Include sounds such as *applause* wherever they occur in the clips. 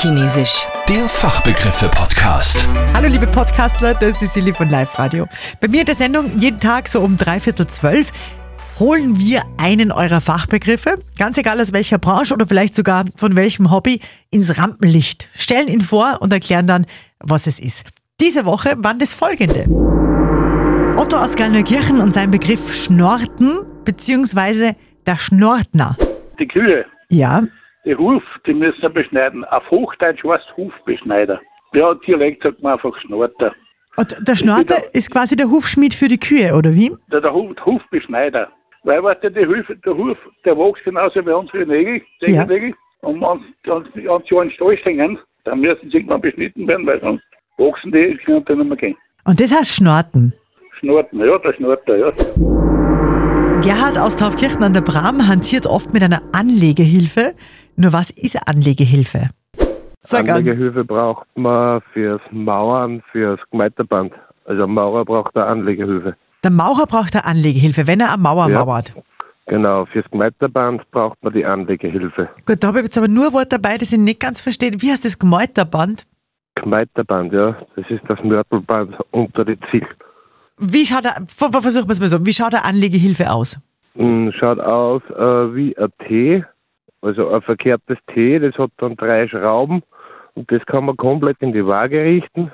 Fachchinesisch. Der Fachbegriffe-Podcast. Hallo liebe Podcastler, das ist die Silly von Live Radio. Bei mir in der Sendung jeden Tag so um dreiviertel zwölf holen wir einen eurer Fachbegriffe, ganz egal aus welcher Branche oder vielleicht sogar von welchem Hobby, ins Rampenlicht, stellen ihn vor und erklären dann, was es ist. Diese Woche waren das folgende. Otto aus Gallnerkirchen und sein Begriff Schnorten bzw. der Schnortner. Die Kühe, Ja, die Huf, die müssen wir beschneiden. Auf Hochdeutsch heißt Hufbeschneider. Ja, Dialekt sagt man einfach Schnorter. und der Schnorter ist quasi der Hufschmied für die Kühe, oder wie? Der, der Huf, Hufbeschneider. Weil, weißt du, die Huf, der Huf, der wächst genauso wie unsere Nägel, Ja. Zehennägel. Und wenn sie an einen Stall stehen, dann müssen sie irgendwann beschnitten werden, weil sonst wachsen die, können dann nicht mehr gehen. Und das heißt Schnorten. Schnorten, ja, der Schnorter, ja. Gerhard aus Taufkirchen an der Bram hantiert oft mit einer Anlegehilfe. Nur was ist Anlegehilfe? Sag an. Anlegehilfe braucht man fürs Mauern, fürs Gmeiterband. Also ein Maurer braucht eine Anlegehilfe. Der Maurer braucht eine Anlegehilfe, wenn er eine Mauer Ja. mauert. Genau, fürs Gmeiterband braucht man die Anlegehilfe. Gut, da habe ich jetzt aber nur ein Wort dabei, das ich nicht ganz verstehe. Wie heißt das Gemäuterband? Gmeiterband, ja, das ist das Mörtelband unter die Ziel. Wie schaut er, ver- versuchen wir es mal so, wie schaut eine Anlegehilfe aus? Mm, Schaut aus äh, wie ein T, also ein verkehrtes T, das hat dann drei Schrauben und das kann man komplett in die Waage richten.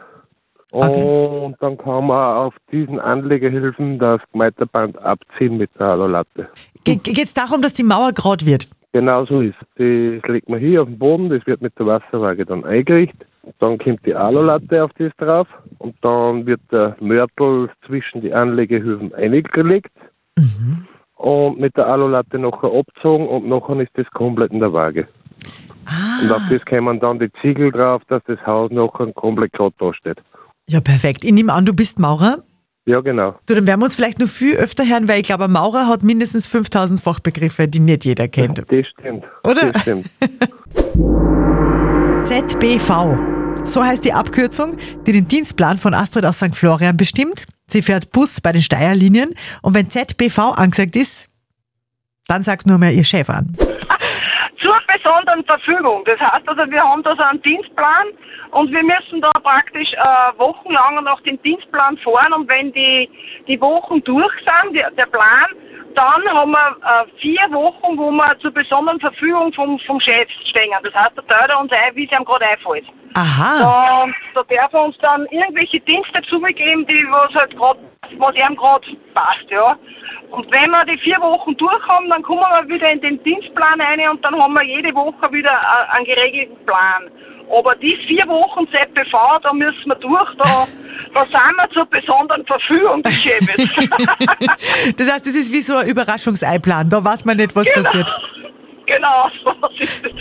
Okay. Und dann kann man auf diesen Anlegehilfen das Gmeiterband abziehen mit der Alulatte. Ge Geht es darum, dass die Mauer gerade wird? Genau so ist es. Das legt man hier auf den Boden, das wird mit der Wasserwaage dann eingerichtet. Dann kommt die Alulatte auf das drauf und dann wird der Mörtel zwischen die Anlegehöfen eingelegt und mit der Alulatte nachher abgezogen und nachher ist das komplett in der Waage. Und auf das kommen dann die Ziegel drauf, dass das Haus nachher komplett gerade dasteht. Ja, perfekt. Ich nehme an, du bist Maurer. Ja, genau. Du, dann werden wir uns vielleicht noch viel öfter hören, weil ich glaube, ein Maurer hat mindestens 5000 Fachbegriffe, die nicht jeder kennt. Das stimmt. Oder? Das stimmt. *laughs* ZBV. So heißt die Abkürzung, die den Dienstplan von Astrid aus St. Florian bestimmt. Sie fährt Bus bei den Steierlinien und wenn ZBV angesagt ist, dann sagt nur mehr ihr Chef an. Besonderen Verfügung. Das heißt also, wir haben da so einen Dienstplan und wir müssen da praktisch äh, wochenlang nach dem Dienstplan fahren und wenn die, die Wochen durch sind, die, der Plan, dann haben wir äh, vier Wochen, wo wir zur besonderen Verfügung vom, vom Chef stehen. Das heißt, da teilt uns ein, wie es ihm gerade einfällt. Aha. Da, da darf er uns dann irgendwelche Dienste zugeben, die was halt grad, was ihm gerade passt, ja. Und wenn wir die vier Wochen durch haben, dann kommen wir wieder in den Dienstplan rein und dann haben wir jede Woche wieder äh, einen geregelten Plan. Aber die vier Wochen ZBV, da müssen wir durch, da, da sind wir zur besonderen Verfügung des Chefs. *laughs* Das heißt, das ist wie so ein Überraschungseiplan. Da weiß man nicht, was passiert. genau, *laughs* so ist es.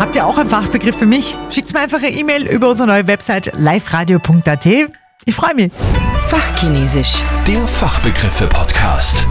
Habt ihr auch einen Fachbegriff für mich? Schickt mir einfach eine E-Mail über unsere neue Website liveradio.at. Ich freue mich. Fachchinesisch. Der Fachbegriffe-Podcast.